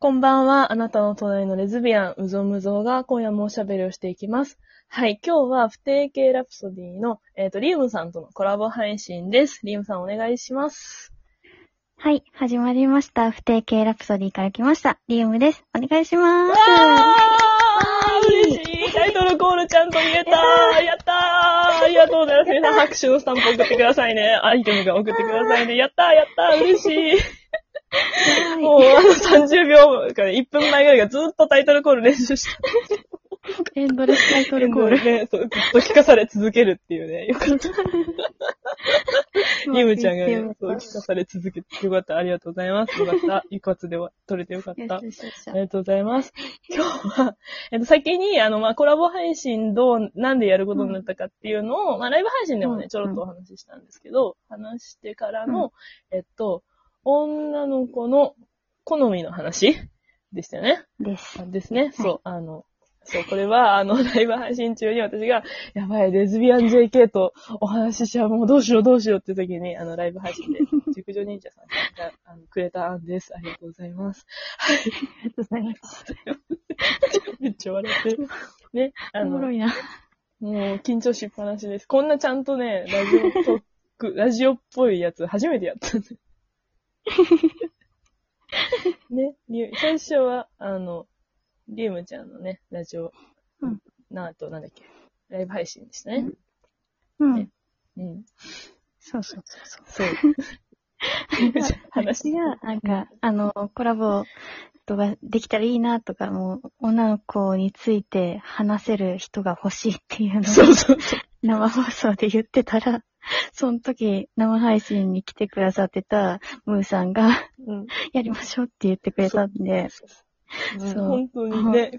こんばんは。あなたの隣のレズビアン、うぞむぞが今夜もおしゃべりをしていきます。はい。今日は不定形ラプソディの、えっ、と、リウムさんとのコラボ配信です。リウムさんお願いします。はい、始まりました。不定形ラプソディから来ました。リウムです。お願いします。わー嬉しいタイトルコールちゃんと言えたーやったーありがとうございます。皆さん拍手のスタンプ送ってくださいね。アイテムが送ってくださいね。やったーやったー嬉しいもうあの30秒から1分前ぐらいがずっとタイトルコール練習してエンドレスタイトルコール。ね、そうずっと聞かされ続けるっていうね。よかった。リムちゃんがね、そう聞かされ続けて、よかった。ありがとうございます。よかった。一発では取れてよかった。ありがとうございます。今日は、えっと、先に、あの、まあ、コラボ配信どう、なんでやることになったかっていうのを、まあ、ライブ配信でもね、うんちょろっとお話ししたんですけど、話してからの、えっと、女の子の好みの話？でしたよね。です。ですね。そう、あの、そう、これは、あの、ライブ配信中に私が、やばい、レズビアン JK とお話ししちゃう、もうどうしようどうしようって時に、あの、ライブ配信で、熟女忍者さんが、あの、くれた案です。ありがとうございます。はい。ありがとうございます。めっちゃ笑ってる。ね、あの、おもろいな。もう緊張しっぱなしです。こんなちゃんとね、ラジオトーク、ラジオっぽいやつ初めてやったんで。ね、り最初は、あの、リウムちゃんのね、ラジオ、うんなあと、なんだっけ、ライブ配信でしたね。うんね。うん。そうそうそうそう。そう。リウムちゃん話私が、なんか、あの、コラボとかできたらいいなとか、もう、女の子について話せる人が欲しいっていうのをそうそうそう。生放送で言ってたら、その時生配信に来てくださってたムーさんが、うん。やりましょうって言ってくれたんで、うんそう本当にね、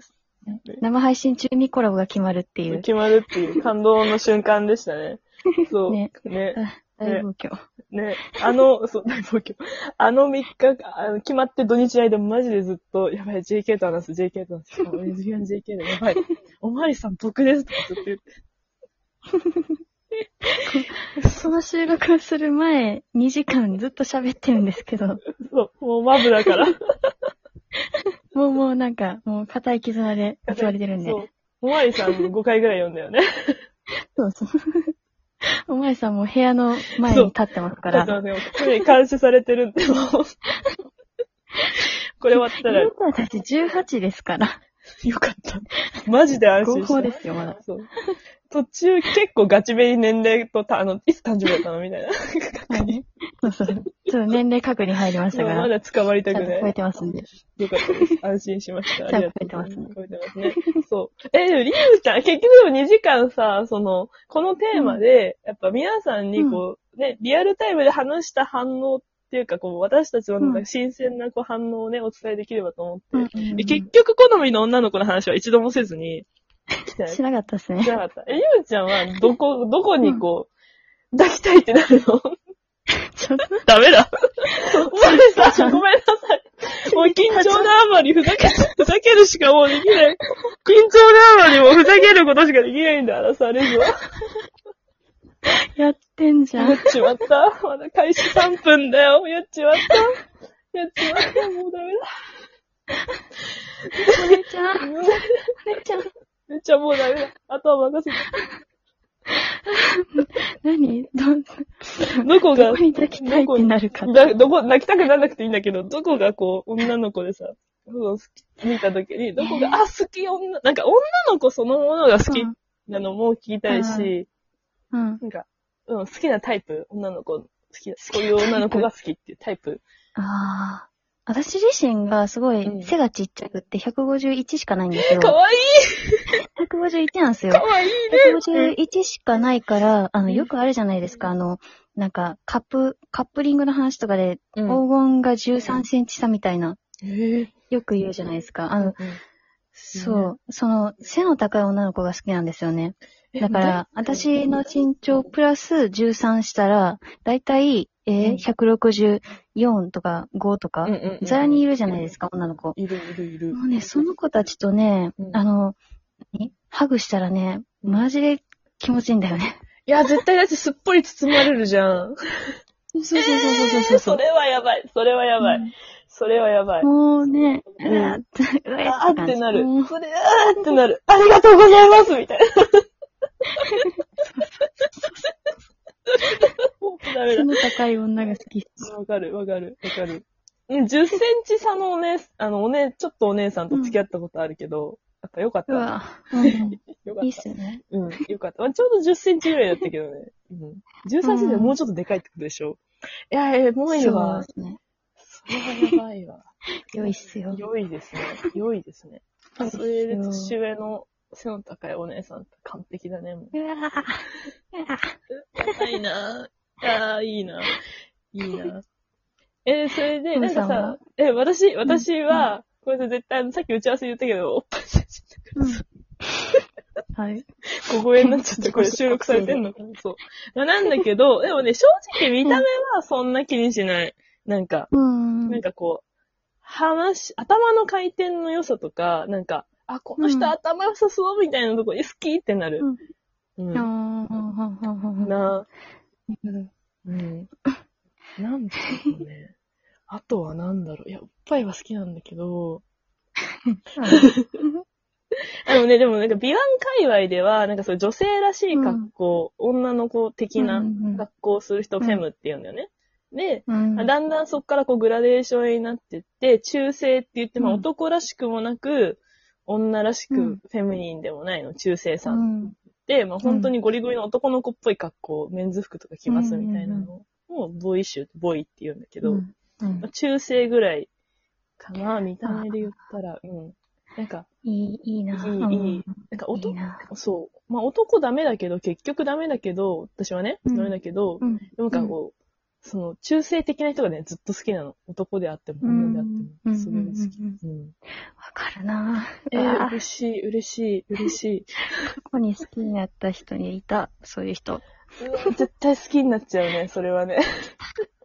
生配信中にコラボが決まるっていう。決まるっていう感動の瞬間でしたね。そう。ねね大暴挙。ね、あの、そう、大冒険。あの3日、あの決まって土日の間、マジでずっと、やばい、JK と話す、JK と話す。JK で、やばい。おまわりさん僕ですとかずっと言って。その収録をする前、2時間ずっと喋ってるんですけど、そう、もうマブだから。もうもうなんか、もう固い絆で結ばれてるんで。そう。おまわりさん5回ぐらい読んだよね。そうそう。お前さんも部屋の前に立ってますかだら。って待って、これ監視されてるんで、もう。これ終わったら、よ本当は私18ですから。かった。マジで安合心した。法ですよ、まだ。そう。途中結構ガチめに年齢とた、あの、いつ誕生日だったのみたいな。はいそうそう。ちょっと年齢確認入りましたから。まだ捕まりたくない。超えてますんで。よかったです。安心しました。ありがとう超えてますね超えてますね。そう。え、でもリウちゃん、結局でも2時間さ、その、このテーマで、やっぱ皆さんにこう、ね、リアルタイムで話した反応っていうか、こう、私たちのなんか新鮮なこう反応をね、お伝えできればと思って。うん結局好みの女の子の話は一度もせずに、しなかったですねし。なかった。え、リウちゃんは、どこ、どこにこう、抱きたいってなるの？ちょっと、ダメだ。お前さん、ごめんなさい。もう緊張のあまりふざけ、ふざけるしかもうできない。緊張のあまりもうふざけることしかできないんだ、あらされるわ。やってんじゃん。やっちまった。まだ開始3分だよ。やっちまった。やっちまった。もうダメお姉ちゃん。だ。お姉ちゃん。めっちゃもうダメだ。あとは任せて。何？ど、どこがどこに抱きたいってなるか。だ、どこ、泣きたくならなくていいんだけど、どこがこう、女の子でさ、そう好き見たときに、どこが、あ、好き女、なんか女の子そのものが好きなのも聞きたいし、うん。なんか、うん、好きなタイプ、女の子、好きな、こういう女の子が好きっていうタイプ。ああ。私自身がすごうんい背がちっちゃくって151しかないんですよ。かわい151なんですいよ。かわいいね151しかないから、あの、うんよくあるじゃないですか。あの、なんか、カップ、カップリングの話とかで、うん黄金が13センチ差みたいな、えーよく言うじゃないですか。あの、うんそう、その、背の高い女の子が好きなんですよね。えだから、私の身長プラス13したら、だいたい、えうんー、164とか5とかざらにいるじゃないですか、女の子。いるいるいる。もうね、その子たちとねう、んあの、何ハグしたらね、マジで気持ちいいんだよね。いや、絶対だってすっぽり包まれるじゃん。そうそうそうそうそうそれはやばい。それはやばい。うんそれはやばい。もうね、うわーって、うわあーってなる。うんそれ、あーってなる。ありがとうございますみたいな。背。の高い女が好き。わかる、わかる、わかる。うん、10センチ差のお姉、あの、お姉、ちょっとお姉さんと付き合ったことあるけど、やっぱよかった。うわうんよかった。いいっすよね。うん、よかった。まあ、ちょうど10センチぐらいだったけどね。うん。13センチでもうちょっとでかいってことでしょ？いや、え、もういいそうわで。すね。それはやばいわ。良いっすよ。良いですね。良いですね。それで年上の背の高いお姉さんって完璧だね。もううわーうわーいいなぁ。ああ、いいなぁ。いいなぁ。えーそれで、なんかさ、え、私、私は、これで絶対、さっき打ち合わせで言ったけど、おっぱい写真だからさ、はい。小声になっちゃって、これ収録されてんのかな？そう。まあなんだけど、でもね、正直見た目はそんな気にしない。なんか、うん。なんかこう、話、頭の回転の良さとか、なんか、あ、この人うん頭良さそうみたいなとこ、え好き？ってなる。うん。あーはんはんはんはんはんなうん。なんだろうね。あとはなんだろう。いや、おっぱいは好きなんだけど、あのね、でもなんか美顔界隈では、なんかそう女性らしい格好、女の子的なうんうん格好をする人をフェムって言うんだよね。で、うん。だんだんそこからこうグラデーションになってって、中性って言って、まあうん。男らしくもなく、女らしくうん。フェミニンでもないの、中性さ。うん。んで、まあ本当にゴリゴリの男の子っぽい格好、メンズ服とか着ますみたいなのを、ボーイッシュ、ボーイって言うんだけど、うんうんまあ中性ぐらいかな、見た目で言ったら、うん。なんか、いい、いいな。いい、うんいい。なんかいい男、な。そう。まあ男ダメだけど、結局ダメだけど、私はね、うんダメだけど、うん。でもなんかこう、その、中性的な人がね、ずっと好きなの。男であっても、うん女であっても、すごい好き。うんうん。わかるなえー、嬉しい、嬉しい、嬉しい。過去に好きになった人にいた、そういう人。絶対好きになっちゃうね、それはね。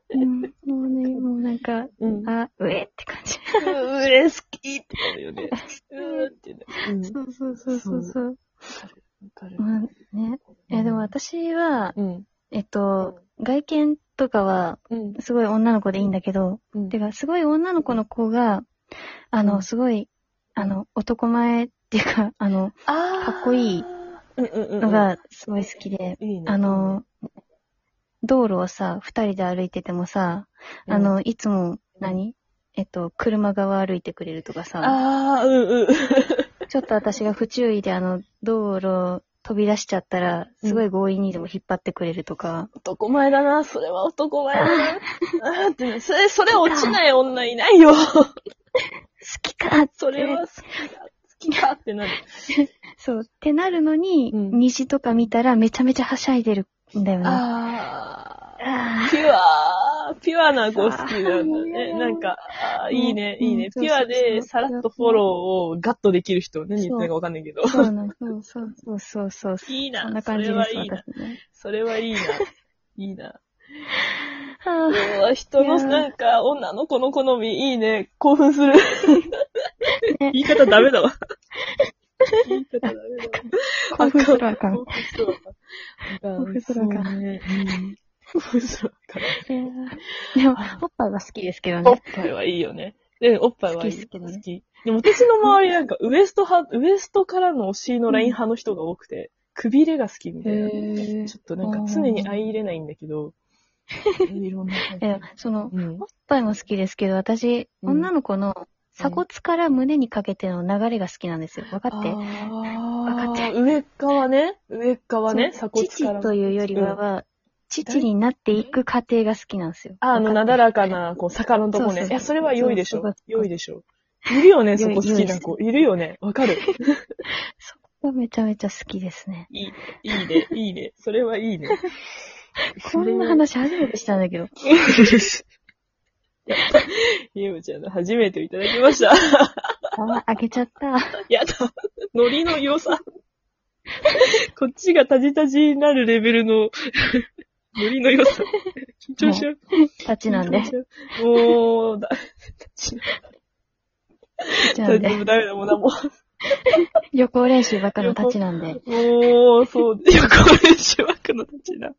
うん、もうね、もうなんか、うん。あ、うえって感じ。うえ、好きってなるよね。うーってね。そうそうそうそうそう。かる。わかる。うん、ね。え、でも私は、うん。えっと、外見とかは、うん。すごい女の子でいいんだけど、うん。てか、すごい女の子の子が、あの、うんすごい、あの、男前っていうか、あの、あーかっこいい。のがすごい好きで、いいね。あの、道路をさ、二人で歩いててもさ、うんあの、いつも何、えっと、車側歩いてくれるとかさ、ああ、うんうん。ちょっと私が不注意であの、道路飛び出しちゃったら、すごい強引にでも引っ張ってくれるとか、男前だな、それは男前だな。あーってね、それ、それ落ちない女いないよ。好きかってそれは好きだ、好きだってなる。そう、ってなるのに、うん虹とか見たらめちゃめちゃはしゃいでるんだよね。ああー、ピュア、ピュアな子好きなんだね。なんか、あーいいね、うんいいね。うんピュアで、さらっとフォローをガッとできる人。何言ってるかわかんないけどあ、。そうそうそうそうそうそう。いいなそんな感じそれはいいな。それはいいな。いいな。人の、なんか、女の子の好み、いいね。興奮する。ね 言い方ダメだわ。言い方ダメだわ。興奮するわかん興奮するわかん。興奮するわかんかでも、おっぱいは好きですけどおっね。ぱいはいいよね。で、おっぱいはいい。好き好きだね好き。でも私の周りなんか、ウエスト派、ウエストからのお尻のライン派の人が多くて、くびれが好きみたいな。へちょっとなんか常に相入れないんだけど、いろんな その、うんおっぱいも好きですけど、私、うん女の子の鎖骨から胸にかけての流れが好きなんですよ。わかって？あわかって？ー上側ね。上側ね。鎖骨から。父というよりは、は父になっていく過程が好きなんですよ。あ、あの、なだらかな、こう、坂のとこね。そうそうそういや、それは良いでしょ。良いでしょ。いるよね、そこ好きな子。いるよね。わかる。そこがめちゃめちゃ好きですね。いい、いいね、いいね。それはいいね。こんな話初めてしたんだけど。ゆうちゃんの初めていただきました。あ、あげちゃった。やだ。ノリの良さ。こっちがタジタジになるレベルのノリの良さ。緊張しちゃう。たちなんで。もう、だ、立ちなんで。もうダメだ、もうだ、も 予行練習ばっかのたちなんで。う、もう、そう、予行練習枠の立ちな。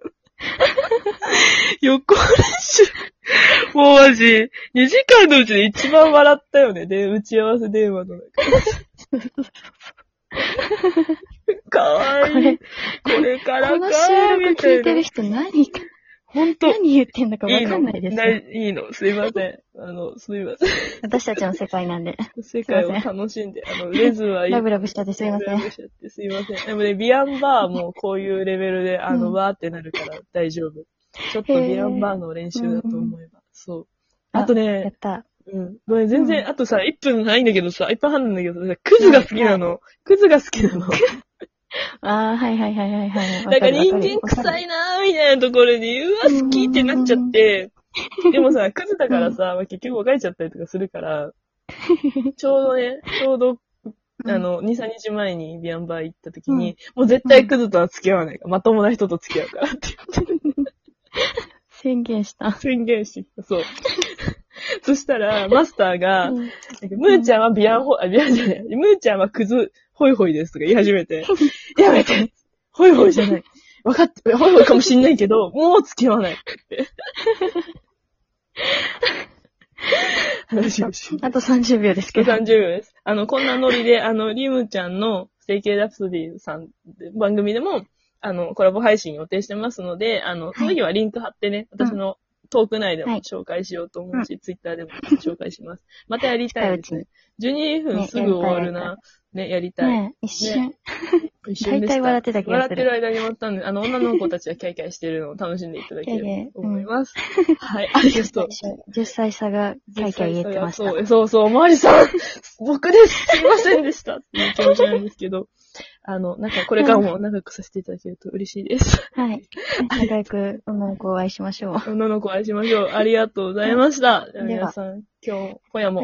予行練習。もうマジ、2時間のうちで一番笑ったよね。で、打ち合わせ電話の中で。かわいい。これ、これからかこの収録聞いてる。人何か、ほんと。何言ってんのかわかんないですないよ。いいの？すいません。あの、すいません。私たちの世界なんで。世界を楽しんで、あの、レズはいい。ラブラブしちゃってすいませんラブラブ。しちゃってすいません。でもね、ビアンバーもこういうレベルで、あの、うんわーってなるから大丈夫。ちょっとビアンバーの練習だと思えば。そう。ああとやっね、た。うん。ごめん、全然、うんあとさ、1分ないんだけどさ、1分半なんだけどさ、クズが好きなの。クズが好きなの。ああ、はいはいはいはいはい。なんか人間臭い。いなーみたいなところに、うわ、好きってなっちゃって、でもさ、クズだからさ、まあ、結局別れちゃったりとかするから、ちょうどね、ちょうど、あの、2、3日前にビアンバー行った時に、もう絶対クズとは付き合わないから、まともな人と付き合うからって宣言した。宣言してきた、そう。そしたら、マスターが、ムーちゃんはビアンホ、あ、ビアンじゃない、ムーちゃんはクズ、ホイホイですとか言い始めて、やめてホイホイじゃない。分かって、ホイホイかもしんないけど、もう付き合わないって。話をしあと30秒ですけど。30秒です。あの、こんなノリで、あの、リムちゃんの整形ラプソディさんで番組でも、あの、コラボ配信予定してますので、あの、その時はリンク貼ってね、私のトーク内でもはい紹介しようと思うし、ツイッターでも紹介します。またやりたいですね。12分ねすぐ終わるな。ね、やりたい。ねえ一瞬。一瞬大体笑ってた気がする笑ってる間に終わったんで、あの、女の子たちがキャイキャイしてるのを楽しんでいただければと思います。はい、ありがとう。10歳差がキャイキャイ言ってました。そうそうそう、おまわりさん僕ですすいませんでしたっていう気持ちなんですけど、あの、なんかこれからも仲良くさせていただけると嬉しいです。はい。仲良く女の子をお会いしましょう。女の子お会いしましょう。ありがとうございました。皆さん、今日、今夜も